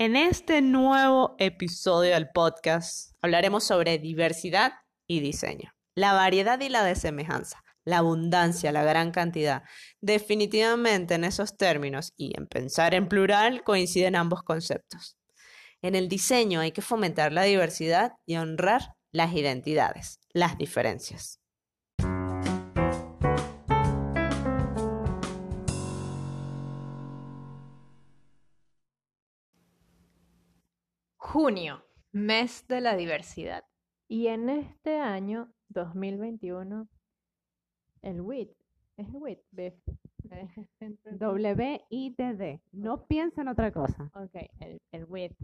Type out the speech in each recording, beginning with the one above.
En este nuevo episodio del podcast hablaremos sobre diversidad y diseño, la variedad y la desemejanza, la abundancia, la gran cantidad. Definitivamente en esos términos y en pensar en plural coinciden ambos conceptos. En el diseño hay que fomentar la diversidad y honrar las identidades, las diferencias. Junio, mes de la diversidad. Y en este año 2021, el WIT, es el WIT, W-I-T-D. No piensa en otra cosa. Ok, el, el WIT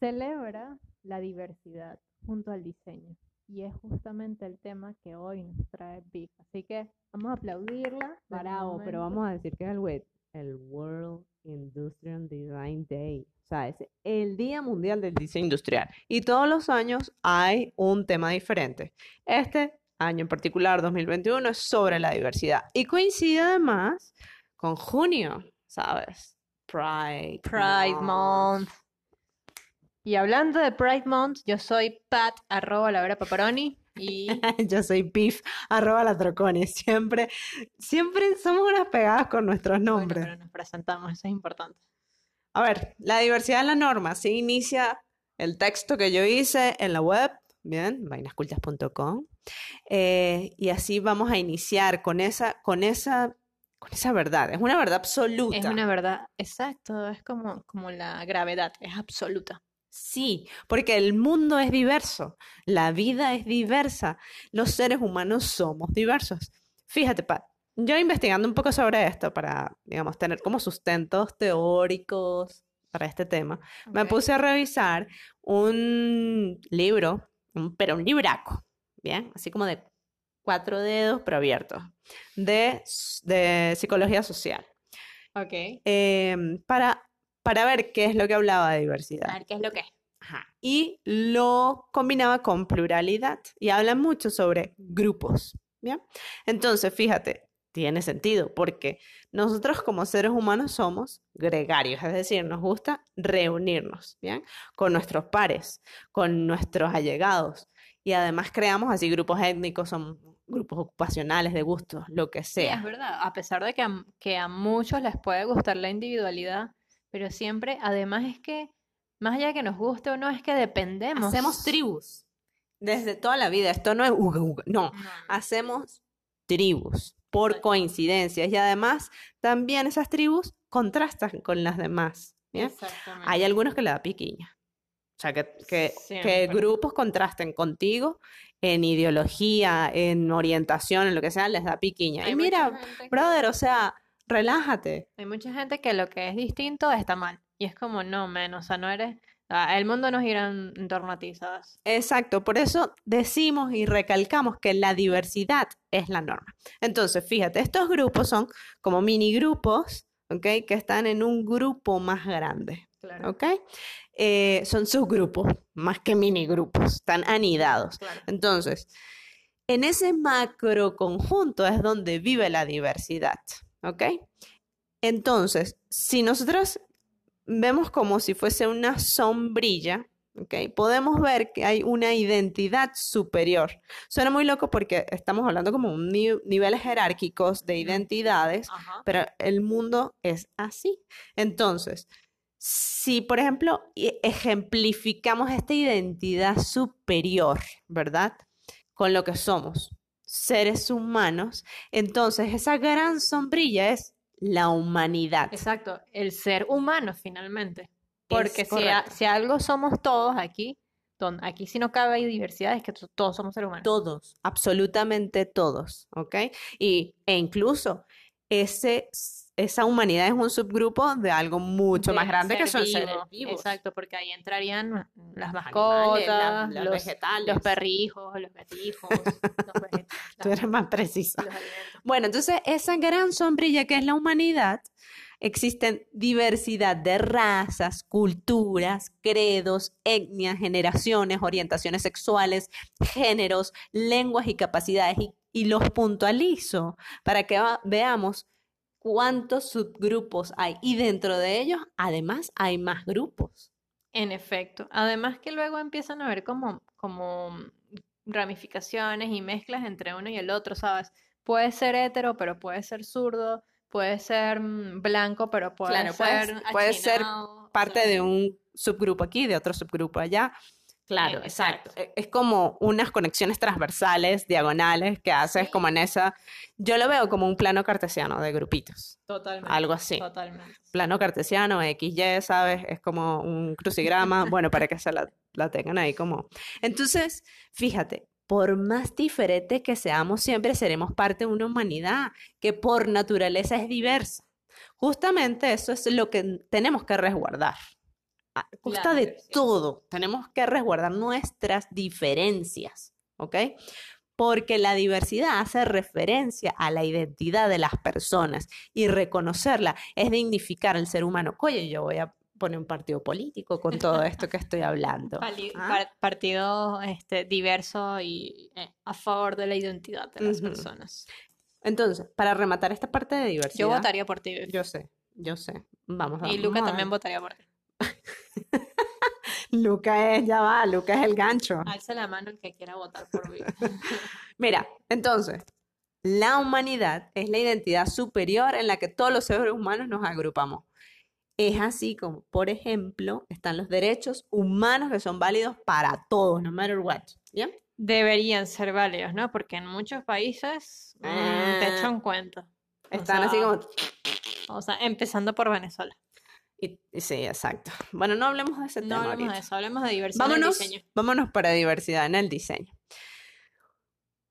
celebra la diversidad junto al diseño. Y es justamente el tema que hoy nos trae Vic. Así que vamos a aplaudirla. Parado, pero vamos a decir que es el WIT, el World Industrial Design Day. O sea, es el Día Mundial del Diseño Industrial. Y todos los años hay un tema diferente. Este año en particular, 2021, es sobre la diversidad. Y coincide además con junio, ¿sabes? Pride. Pride Month. Y hablando de Pride Month, yo soy Pat, arroba la vera paparoni. Y yo soy Pif, arroba la troconi. Siempre, siempre somos unas pegadas con nuestros nombres. pero nos presentamos, eso es importante. A ver, la diversidad es la norma. Se inicia el texto que yo hice en la web, bien, vainascultas.com. Eh, y así vamos a iniciar con esa, con esa, con esa verdad. Es una verdad absoluta. Es una verdad, exacto. Es como, como la gravedad, es absoluta. Sí, porque el mundo es diverso, la vida es diversa, los seres humanos somos diversos. Fíjate, Pat, yo investigando un poco sobre esto para, digamos, tener como sustentos teóricos para este tema, me puse a revisar un libro, pero un libraco, ¿bien? Así como de cuatro dedos, pero abiertos, de, de psicología social. Ok. Em, para, para ver qué es lo que hablaba de diversidad. A ver qué es lo que es. Y lo combinaba con pluralidad y habla mucho sobre grupos. ¿Bien? Entonces, fíjate, tiene sentido, porque nosotros como seres humanos somos gregarios, es decir, nos gusta reunirnos, ¿bien? Con nuestros pares, con nuestros allegados, y además creamos así grupos étnicos, son grupos ocupacionales, de gustos, lo que sea. Sí, es verdad, a pesar de que a, que a muchos les puede gustar la individualidad, pero siempre, además es que, más allá de que nos guste o no, es que dependemos. Hacemos tribus. Desde toda la vida, esto no es uga, uga, no, hacemos tribus por coincidencias y además también esas tribus contrastan con las demás. Hay algunos que le da piquiña. O sea, que, que, grupos contrasten contigo en ideología, en orientación, en lo que sea, les da piquiña. y mira, brother, o sea, relájate. Hay mucha gente que lo que es distinto está mal. Y es como, no, menos, o sea, no eres Ah, el mundo nos gira en, torno a ti, ¿sabes? Exacto, por eso decimos y recalcamos que la diversidad es la norma. Entonces, fíjate, estos grupos son como mini grupos, ¿ok? Que están en un grupo más grande, claro. ¿ok? Eh, son subgrupos, más que mini grupos, están anidados. Entonces, en ese macro conjunto es donde vive la diversidad, ¿ok? Entonces, si nosotros vemos como si fuese una sombrilla, ¿ok? Podemos ver que hay una identidad superior. Suena muy loco porque estamos hablando como un niveles jerárquicos de identidades, pero el mundo es así. Entonces, si por ejemplo e-, ejemplificamos esta identidad superior, ¿verdad? Con lo que somos, seres humanos, entonces esa gran sombrilla es la humanidad. Exacto, el ser humano finalmente. Porque si, si, algo somos todos aquí, aquí si no cabe diversidad, es que todos somos seres humanos. Todos, absolutamente todos, ¿ok? Y, e incluso ese esa humanidad es un subgrupo de algo mucho más grande que son seres vivos. Exacto, porque ahí entrarían las mascotas, los, vegetales, los perrijos, los gatijos, los Tú eres más precisa. Bueno, entonces esa gran sombrilla que es la humanidad, existen diversidad de razas, culturas, credos, etnias, generaciones, orientaciones sexuales, géneros, lenguas y capacidades y, y los puntualizo para que veamos cuántos subgrupos hay y dentro de ellos además hay más grupos. En efecto. Además que luego empiezan a ver como, como ramificaciones y mezclas entre uno y el otro, ¿sabes? Puede ser hetero, pero puede ser zurdo, puede ser mm, blanco, pero puede Claro, ser puede ser o Parte sea, de un subgrupo aquí, de otro subgrupo allá. Claro, Eh, exacto. exacto. Es como unas conexiones transversales, diagonales, que haces Sí. como en esa. Yo lo veo como un plano cartesiano de grupitos, Totalmente. algo así. Totalmente. Plano cartesiano, XY, ¿sabes? Es como un crucigrama. Bueno, para que se la, la tengan ahí como. Entonces, fíjate, por más diferente que seamos, siempre seremos parte de una humanidad que por naturaleza es diversa. Justamente eso es lo que tenemos que resguardar. A costa de todo, tenemos que resguardar nuestras diferencias, ¿ok? Porque la diversidad hace referencia a la identidad de las personas y reconocerla es dignificar al ser humano. Oye, yo voy a poner un partido político con todo esto que estoy hablando. ¿ah? par- partido este, diverso y eh, a favor de la identidad de las Ujú. personas. Entonces, para rematar esta parte de diversidad. Yo votaría por ti. Yo sé, yo sé. Vamos a y Luca también votaría por ti. Luca es, ya va, Luca es el gancho. Alza la mano el que quiera votar por Vivi. Mira, entonces, la humanidad es la identidad superior en la que todos los seres humanos nos agrupamos. Es así como, por ejemplo, están los derechos humanos que son válidos para todos, no matter what. ¿Ya? Deberían ser válidos, ¿no? Porque en muchos países mm, te Ah. echan cuenta. O Están así como... O sea, empezando por Venezuela. Y- sí, exacto. Bueno, no hablemos de ese No tema hablemos de ahorita. eso, hablemos de diversidad en el Vámonos, diseño. vámonos para diversidad en el diseño.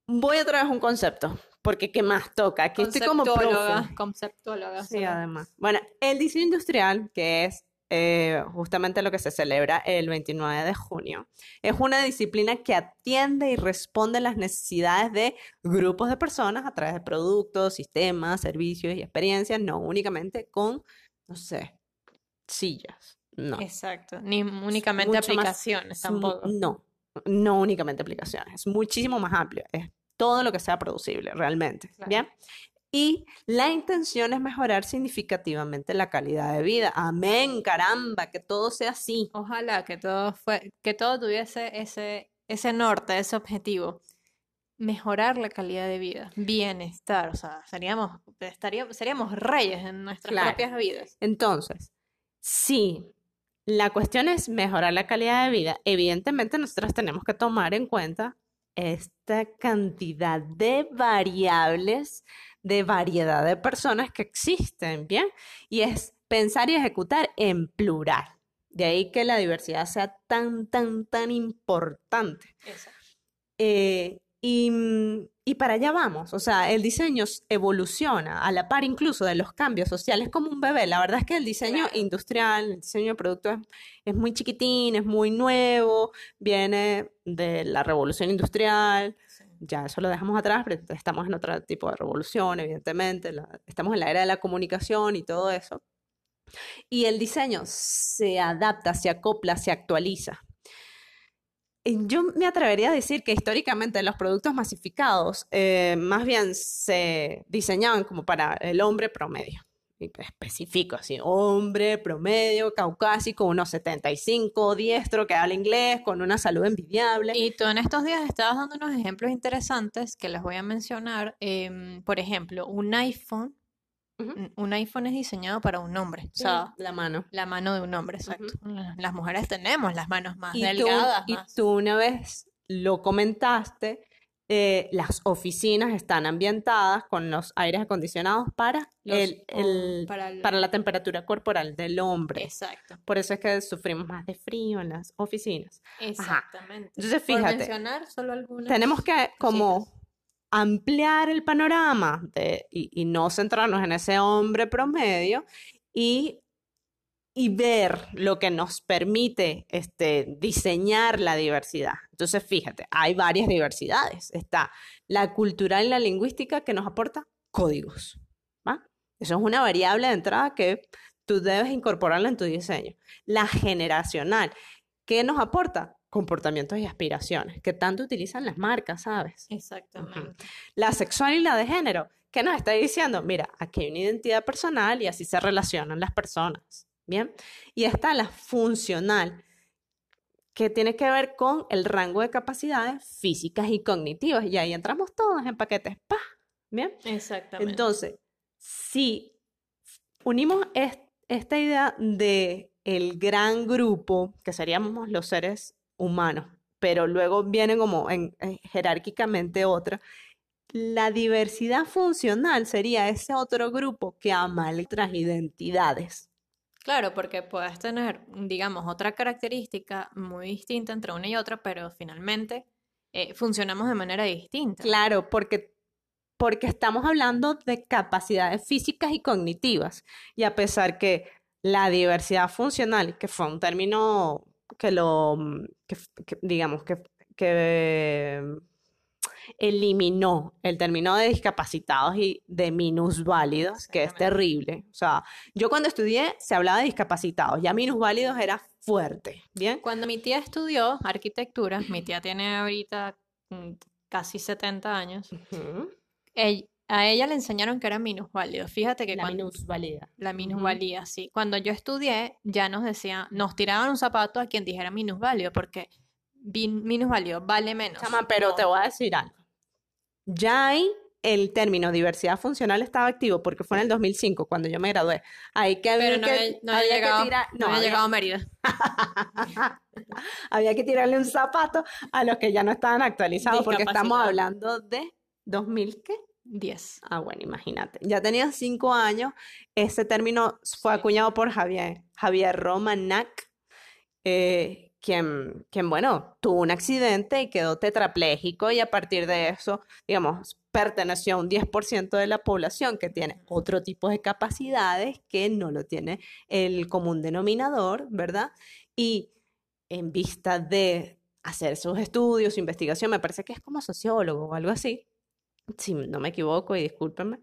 Voy a traer un concepto, porque ¿qué más toca? Aquí estoy como profe. Conceptuóloga. Sí, además. Bueno, el diseño industrial, que es eh, justamente lo que se celebra el 29 de junio, es una disciplina que atiende y responde a las necesidades de grupos de personas a través de productos, sistemas, servicios y experiencias, no únicamente con, no sé, sillas. No. Exacto. Ni únicamente mucho aplicaciones tampoco. No, no únicamente aplicaciones, es muchísimo más amplio, es todo lo que sea producible realmente, Claro. ¿bien? Y la intención es mejorar significativamente la calidad de vida. Amén, caramba, que todo sea así. Ojalá que todo fue, que todo tuviese ese, ese norte, ese objetivo. Mejorar la calidad de vida, bienestar, o sea, seríamos, estaríamos, seríamos reyes en nuestras Claro. propias vidas. Entonces, si la cuestión es mejorar la calidad de vida, evidentemente nosotros tenemos que tomar en cuenta esta cantidad de variables, de variedad de personas que existen, ¿bien? Y es pensar y ejecutar en plural. De ahí que la diversidad sea tan, tan, tan importante. Eh, y, mm, y para allá vamos, o sea, el diseño evoluciona a la par incluso de los cambios sociales como un bebé. La verdad es que el diseño Claro. industrial, el diseño de productos es, es muy chiquitín, es muy nuevo, viene de la revolución industrial, ya eso lo dejamos atrás, pero estamos en otro tipo de revolución, evidentemente, la- estamos en la era de la comunicación y todo eso. Y el diseño se adapta, se acopla, se actualiza. Yo me atrevería a decir que históricamente los productos masificados eh, más bien se diseñaban como para el hombre promedio. Específico, así, hombre promedio, caucásico, unos 75, diestro, que habla inglés, con una salud envidiable. Y tú en estos días estabas dando unos ejemplos interesantes que les voy a mencionar. Em, por ejemplo, un iPhone. Un- Un iPhone es diseñado para un hombre, o sea, la mano. la mano de un hombre, exacto. La- Las mujeres tenemos las manos más Y tú, delgadas, y más- tú una vez lo comentaste, eh, las oficinas están ambientadas con los aires acondicionados para, los- el, para el- para la temperatura corporal del hombre. Exacto, Por eso es que sufrimos más de frío en las oficinas. exactamente. Entonces, Por fíjate, mencionar solo algunas Tenemos que como. Ampliar el panorama y, y no centrarnos en ese hombre promedio y, y ver lo que nos permite este, diseñar la diversidad. Entonces, fíjate, hay varias diversidades. Está la cultural y la lingüística que nos aporta códigos. ¿va? Eso es una variable de entrada que tú debes incorporarla en tu diseño. La generacional, ¿qué nos aporta? Comportamientos y aspiraciones, que tanto utilizan las marcas, ¿sabes? Exactamente. La sexual y la de género, ¿Qué nos está diciendo? Mira, aquí hay una identidad personal y así se relacionan las personas. Bien. Y está la funcional, que tiene que ver con el rango de capacidades físicas y cognitivas. Y ahí entramos todos en paquetes. ¡Pah! Bien. Exactamente. Entonces, si unimos esta idea de el gran grupo, que seríamos los seres humanos, pero luego viene como en, jerárquicamente otra, la diversidad funcional sería ese otro grupo que ama otras identidades. Claro, porque puedes tener, digamos, otra característica muy distinta entre una y otra, pero finalmente eh, funcionamos de manera distinta. Claro, porque, porque estamos hablando de capacidades físicas y cognitivas. Y a pesar que la diversidad funcional, que fue un término que lo, digamos, que, que eliminó el término de discapacitados y de minusválidos, que es terrible. O sea, yo cuando estudié se hablaba de discapacitados, ya minusválidos era fuerte, ¿bien? Cuando mi tía estudió arquitectura, mi tía tiene ahorita mm, casi 70 años, a ella le enseñaron que era minusválido. Fíjate que la cuando... minusvalía. La minusvalía, sí. Cuando yo estudié, ya nos decían, nos tiraban un zapato a quien dijera minusválido, porque minusválido vale menos. Chama, pero te voy a decir algo. Ya hay el término diversidad funcional estaba activo porque fue en el 2005 cuando yo me gradué. Hay que Pero no, que, había, no había llegado, tirar, no, había llegado a Mérida. había que tirarle un zapato a los que ya no estaban actualizados porque estamos hablando de 2000 qué? 10. Ah, bueno, imagínate. Ya tenía cinco años. Ese término fue acuñado por Javier, Javier Romanac, eh, quien, quien, bueno, tuvo un accidente y quedó tetrapléjico y a partir de eso, digamos, perteneció a un 10% de la población que tiene otro tipo de capacidades que no lo tiene el común denominador, ¿verdad? Y en vista de hacer sus estudios, su investigación, me parece que es como sociólogo o algo así, si no me equivoco, y discúlpenme,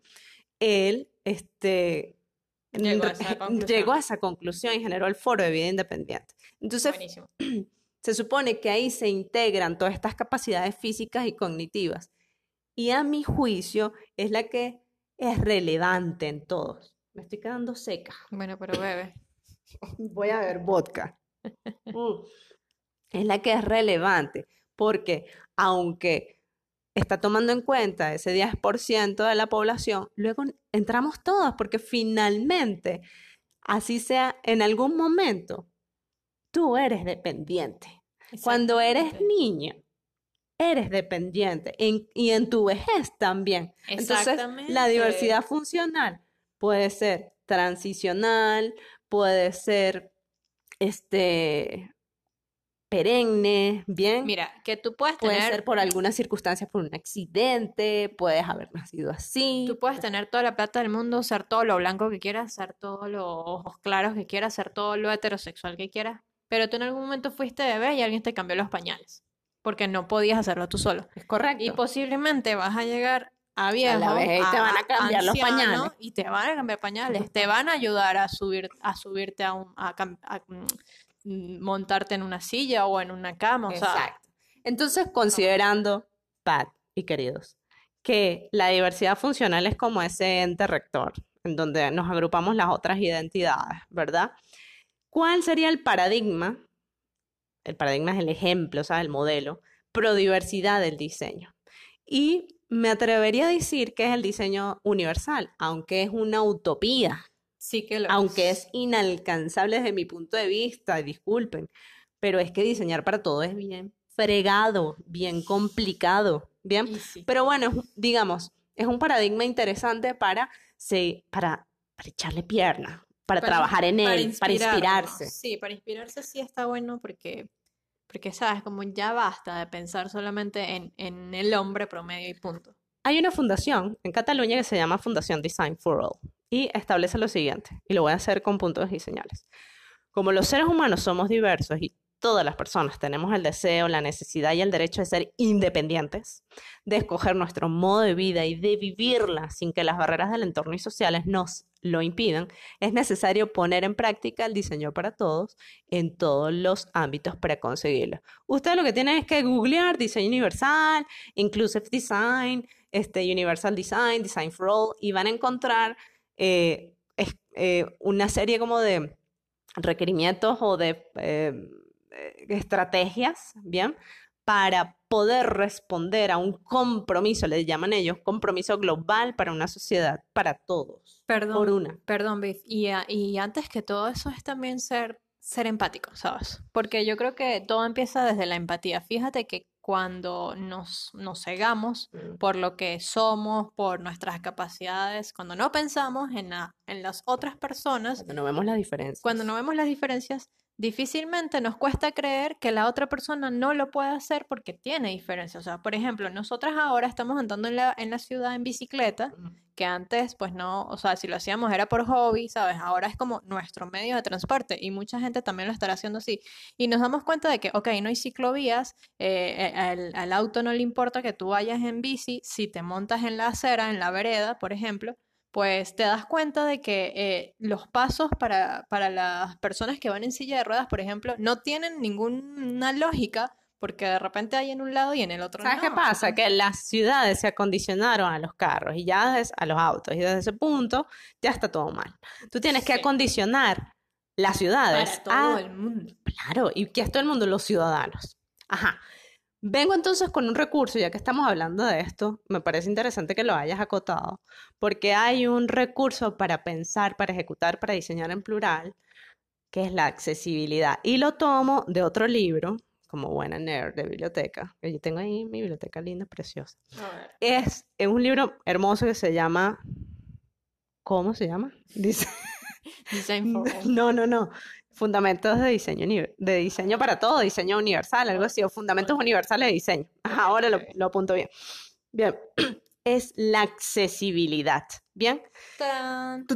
él este, llegó, a esa llegó a esa conclusión y generó el Foro de Vida Independiente. Entonces, se supone que ahí se integran todas estas capacidades físicas y cognitivas. Y a mi juicio es la que es relevante en todos. Me estoy quedando seca. Bueno, pero bebe. Voy a ver vodka. Mm. Es la que es relevante, porque aunque está tomando en cuenta ese 10% de la población, luego entramos todos porque finalmente, así sea en algún momento, tú eres dependiente. Cuando eres niño, eres dependiente y en tu vejez también. Entonces, la diversidad funcional puede ser transicional, puede ser este perenne, bien. Mira, que tú puedes tener... Puede ser por algunas circunstancias, por un accidente, puedes haber nacido así. Tú puedes tener toda la plata del mundo, ser todo lo blanco que quieras, ser todos los ojos claros que quieras, ser todo lo heterosexual que quieras, pero tú en algún momento fuiste bebé y alguien te cambió los pañales, porque no podías hacerlo tú solo. Es correcto. Y posiblemente vas a llegar a viejo, a y te van a cambiar los pañales. Y te van a cambiar pañales, te van a ayudar a subir, a subirte a un, a, Mm, montarte en una silla o en una cama. Entonces, considerando, Pat y queridos, que la diversidad funcional es como ese ente rector, en donde nos agrupamos las otras identidades, ¿verdad? ¿Cuál sería el paradigma? El paradigma es el ejemplo, o sea, el modelo, pro-diversidad del diseño. Y me atrevería a decir que es el diseño universal, aunque es una utopía, Sí que lo Aunque es inalcanzable desde mi punto de vista, disculpen, pero es que diseñar para todo es bien fregado, bien complicado, ¿bien? Pero bueno, digamos, es un paradigma interesante para, para, para echarle pierna, para, trabajar en él, para inspirarse. Sí, para inspirarse sí está bueno porque, porque sabes, como ya basta de pensar solamente en, en el hombre promedio y punto. Hay una fundación en Cataluña que se llama Fundación Design for All y establece lo siguiente, y lo voy a hacer con puntos y señales. Como los seres humanos somos diversos y todas las personas tenemos el deseo, la necesidad y el derecho de ser independientes, de escoger nuestro modo de vida y de vivirla sin que las barreras del entorno y sociales nos lo impidan, es necesario poner en práctica el diseño para todos en todos los ámbitos para conseguirlo. Usted lo que tiene es que googlear diseño universal, inclusive design, este, Universal Design, Design for All, y van a encontrar eh, es- eh, una serie como de requerimientos o de eh, estrategias, ¿bien? Para poder responder a un compromiso, le llaman ellos, compromiso global para una sociedad, para todos, por Perdón, una. perdón, Biff. Y, y antes que todo eso es también ser, ser empático, ¿sabes? Porque yo creo que todo empieza desde la empatía. Fíjate que cuando nos, nos cegamos Mm. por lo que somos, por nuestras capacidades, cuando no pensamos en la- en las otras personas, Cuando no vemos las diferencias. cuando no vemos las diferencias, difícilmente nos cuesta creer que la otra persona no lo puede hacer porque tiene diferencias. O sea, por ejemplo, nosotras ahora estamos andando en la, en la ciudad en bicicleta, que antes, pues no, o sea, si lo hacíamos era por hobby, ¿sabes? Ahora es como nuestro medio de transporte y mucha gente también lo estará haciendo así. Y nos damos cuenta de que, ok, no hay ciclovías, eh, eh, al, al auto no le importa que tú vayas en bici, si te montas en la acera, en la vereda, por ejemplo, pues te das cuenta de que eh, los pasos para, para las personas que van en silla de ruedas, por ejemplo, no tienen ninguna lógica porque de repente hay en un lado y en el otro ¿Sabes qué pasa? Que las ciudades se acondicionaron a los carros y ya des- a los autos y desde ese punto ya está todo mal. Tú tienes que acondicionar las ciudades Para todo a el mundo. Claro, y que es todo el mundo, los ciudadanos. Ajá. Vengo entonces con un recurso, ya que estamos hablando de esto, me parece interesante que lo hayas acotado, porque hay un recurso para pensar, para ejecutar, para diseñar en plural, que es la accesibilidad. Y lo tomo de otro libro, como buena nerd de biblioteca, que yo tengo ahí mi biblioteca linda, preciosa. Es, es un libro hermoso que se llama... ¿Cómo se llama? Dice... Design for all. No, no, no. Fundamentos de diseño, de diseño para todo, diseño universal, algo así, o fundamentos universales de diseño. Ajá, ahora lo, lo apunto bien. Bien, es la accesibilidad. Bien, Tan.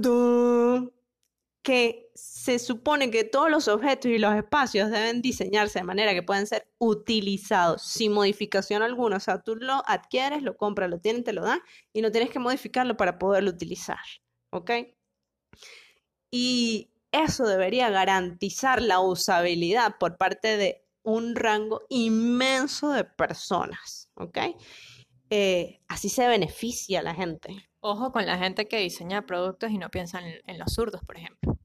Que se supone que todos los objetos y los espacios deben diseñarse de manera que puedan ser utilizados sin modificación alguna. O sea, tú lo adquieres, lo compras, lo tienes, te lo dan y no tienes que modificarlo para poderlo utilizar. ¿Ok? Y eso debería garantizar la usabilidad por parte de un rango inmenso de personas. ¿Ok? Eh, así se beneficia a la gente. Ojo con la gente que diseña productos y no piensa en, en los zurdos, por ejemplo.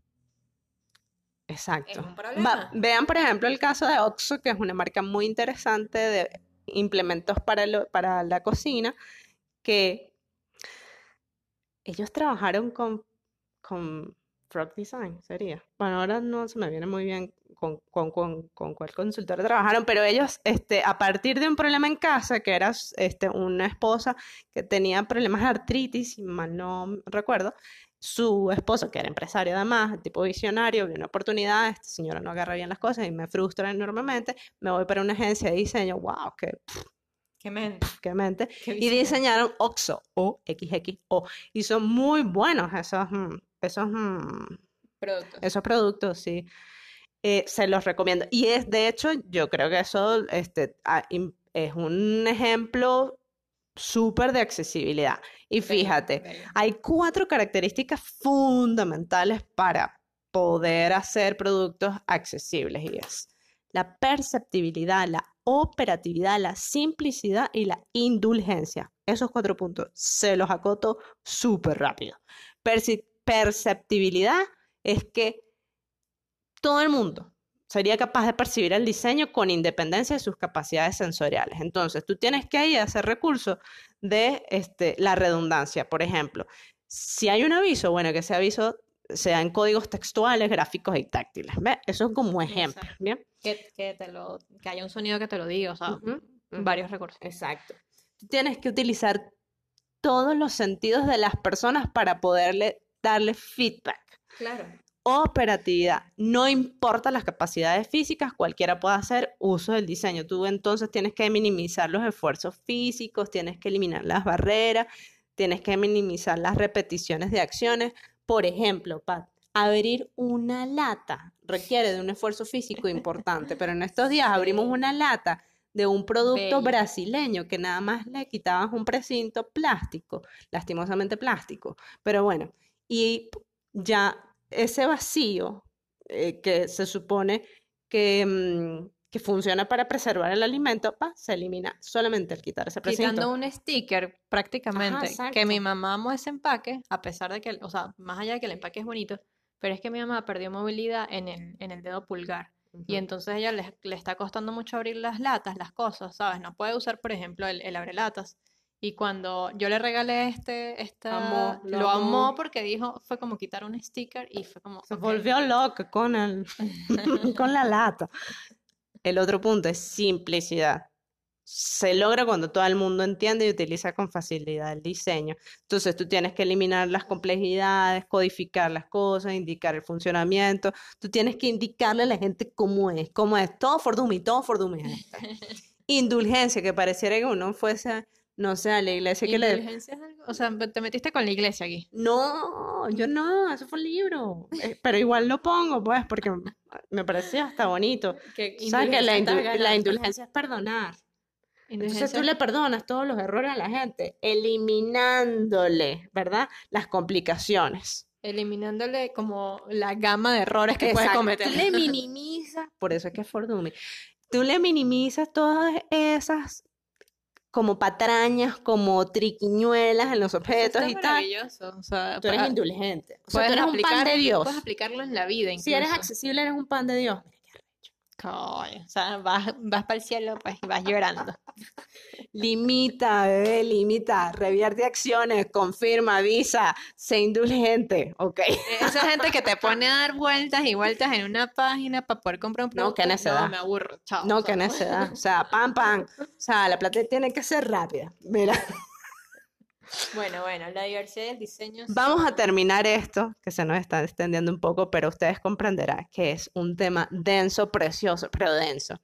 Exacto. un Va- problema. vean, por ejemplo, el caso de Oxxo, que es una marca muy interesante de implementos para, lo- para la cocina, que ellos trabajaron con, con Frog Design, sería. Bueno, ahora no se me viene muy bien con, con, con, con cuál consultora trabajaron, pero ellos, este, a partir de un problema en casa, que era este, una esposa que tenía problemas de artritis, si mal no recuerdo, su esposo, que era empresario además, tipo visionario, vio una oportunidad, esta señora no agarra bien las cosas y me frustra enormemente, me voy para una agencia de diseño, wow, qué, Qué mente. qué mente, qué y diseñaron OXO, o XXO, y son muy buenos esos, mm, esos, mm, Productos. esos productos, sí. Eh, se los recomiendo. Y es, de hecho, yo creo que eso este, ah, es un ejemplo súper de accesibilidad. Y fíjate, hay cuatro características fundamentales para poder hacer productos accesibles y es la perceptibilidad, la operatividad, la simplicidad y la indulgencia. Esos cuatro puntos se los acoto súper rápido. Perci- perceptibilidad es que todo el mundo sería capaz de percibir el diseño con independencia de sus capacidades sensoriales. Entonces, tú tienes que ahí hacer recurso de este, la redundancia. Por ejemplo, si hay un aviso, bueno, que ese aviso sea en códigos textuales, gráficos y táctiles. ¿Ves? Eso es como ejemplo. Que, que te lo, que haya un sonido que te lo diga, o sea, varios recursos. Exacto. Tú tienes que utilizar todos los sentidos de las personas para poderle darle feedback. Claro. Operatividad. No importa las capacidades físicas, cualquiera puede hacer uso del diseño. Tú entonces tienes que minimizar los esfuerzos físicos, tienes que eliminar las barreras, tienes que minimizar las repeticiones de acciones. Por ejemplo, Pat, abrir una lata requiere de un esfuerzo físico importante, pero en estos días abrimos una lata de un producto Bello. brasileño que nada más le quitabas un precinto plástico, lastimosamente plástico. Pero bueno, y ya ese vacío eh, que se supone que, mm, que funciona para preservar el alimento, pa, se elimina solamente al quitar ese precinto. Quitando un sticker prácticamente, que mi mamá amó ese empaque, a pesar de que, o sea, más allá de que el empaque es bonito, pero es que mi mamá perdió movilidad en el, en el dedo pulgar. Y entonces ella le, le está costando mucho abrir las latas, las cosas, ¿sabes? No puede usar, por ejemplo, el, el abrelatas. Y cuando yo le regalé este, esta, Amó, lo lo amó amó. porque dijo, fue como quitar un sticker y fue como, Se ok. volvió loca con el, con la lata. El otro punto es simplicidad. Se logra cuando todo el mundo entiende y utiliza con facilidad el diseño. Entonces tú tienes que eliminar las complejidades, codificar las cosas, indicar el funcionamiento. Tú tienes que indicarle a la gente cómo es, cómo es. Todo for dummy, todo for dummy. Indulgencia, que pareciera que uno fuese, no sé, a la iglesia que le... Indulgencia es algo, o sea, te metiste con la iglesia aquí. No, yo no, eso fue un libro. Eh, Pero igual lo pongo, pues, porque me parecía hasta bonito. Que ¿Sabes que la, la indulgencia es perdonar? Entonces tú le perdonas todos los errores a la gente, eliminándole, ¿verdad? Las complicaciones. eliminándole como la gama de errores que puedes Exacto. cometer. Tú le minimizas, por eso es que es for. Tú le minimizas todas esas como patrañas, como triquiñuelas en los objetos Está y tal. maravilloso. O sea, Tú eres pa- indulgente. O sea, tú eres un pan de Dios. Puedes aplicarlo en la vida Si eres accesible, eres un pan de Dios. Coño, o sea, vas, vas para el cielo pues, y vas llorando. Limita, bebé, limita. Revierte acciones, confirma, avisa, sé indulgente, ¿ok? Esa gente que te pone a dar vueltas y vueltas en una página para poder comprar un No, producto. qué necedad. No, me aburro. Chao. No, chao. que necedad. O sea, pam, pam. O sea, la plata tiene que ser rápida. Mira, Bueno, bueno, la diversidad del diseño. vamos a terminar esto, que se nos está extendiendo un poco, pero ustedes comprenderán que es un tema denso, precioso, pero denso.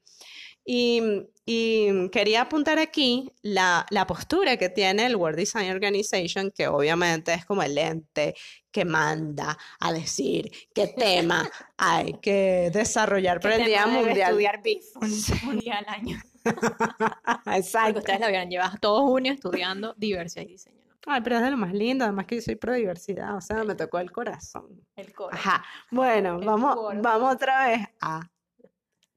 Y, y quería apuntar aquí la, la postura que tiene el World Design Organization, que obviamente es como el ente que manda a decir qué tema hay que desarrollar ¿Qué para el Día Mundial. estudiar BIF un, un día al año. Porque Exacto. ustedes la hubieran llevado todo junio estudiando diversidad y diseño, ¿no? Ay, pero es de lo más lindo, además que yo soy pro diversidad, o sea, me tocó el corazón. El coro. Ajá. Bueno, El vamos, coro. vamos otra vez a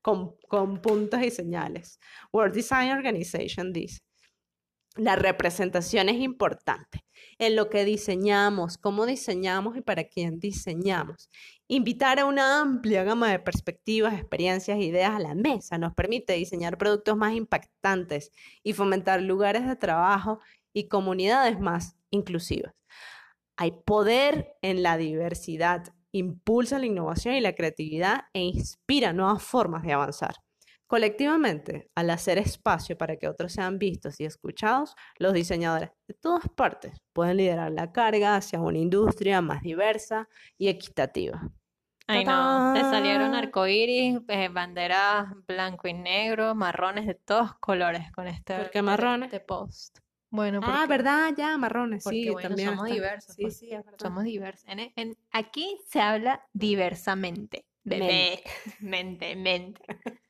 con, con puntos y señales. World Design Organization dice, la representación es importante en lo que diseñamos, cómo diseñamos y para quién diseñamos. Invitar a una amplia gama de perspectivas, experiencias ideas a la mesa nos permite diseñar productos más impactantes y fomentar lugares de trabajo y comunidades más inclusivas. Hay poder en la diversidad, impulsa la innovación y la creatividad e inspira nuevas formas de avanzar. Colectivamente, al hacer espacio para que otros sean vistos y escuchados, los diseñadores de todas partes pueden liderar la carga hacia una industria más diversa y equitativa. Ay, no, te salieron arcoíris, eh, banderas blanco y negro, marrones de todos colores con este, ¿Por qué marrones? este post. Bueno, Ah, porque ¿verdad? Ya, marrones, porque, sí, bueno, también somos está. diversos, Sí, pues. sí, es verdad. somos diversos. En, en- aquí se habla diversamente. Bebé. Mente, mente.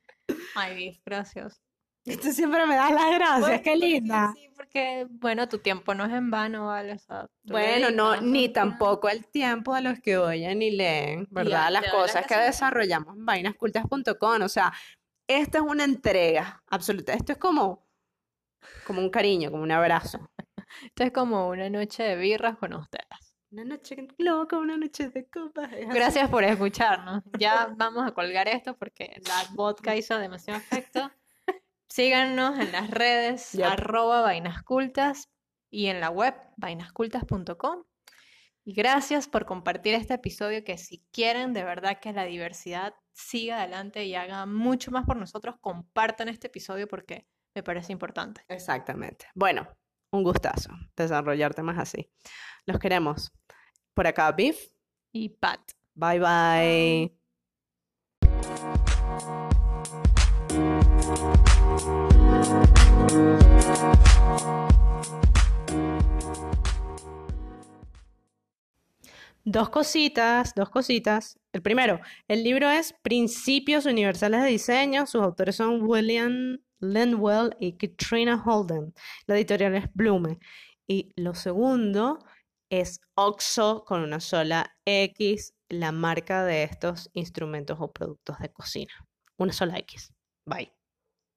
Ay, Biff, gracias. Esto siempre me da las gracias, qué linda. Sí, porque, bueno, tu tiempo no es en vano, ¿vale? O sea, Bueno, no, ni tampoco el tiempo de los que oyen y leen, ¿verdad? Las cosas que desarrollamos en vainascultas.com. O sea, esta es una entrega absoluta. Esto es como, como un cariño, como un abrazo. Esto es como una noche de birras con ustedes. Una noche loca, una noche de copas. Gracias por escucharnos. Ya vamos a colgar esto porque la vodka hizo demasiado efecto. Síganos en las redes, Yep. arroba vainascultas y en la web vainascultas.com. Y gracias por compartir este episodio que si quieren de verdad que la diversidad siga adelante y haga mucho más por nosotros, compartan este episodio porque me parece importante. Exactamente. Bueno, un gustazo desarrollar temas así. Los queremos. Por acá, Biff. Y Pat. Bye bye. Dos cositas, dos cositas. El primero, el libro es Principios Universales de Diseño. Sus autores son William Lindwell y Katrina Holden. La editorial es Blume. Y lo segundo es OXO con una sola X, la marca de estos instrumentos o productos de cocina. Una sola X. Bye.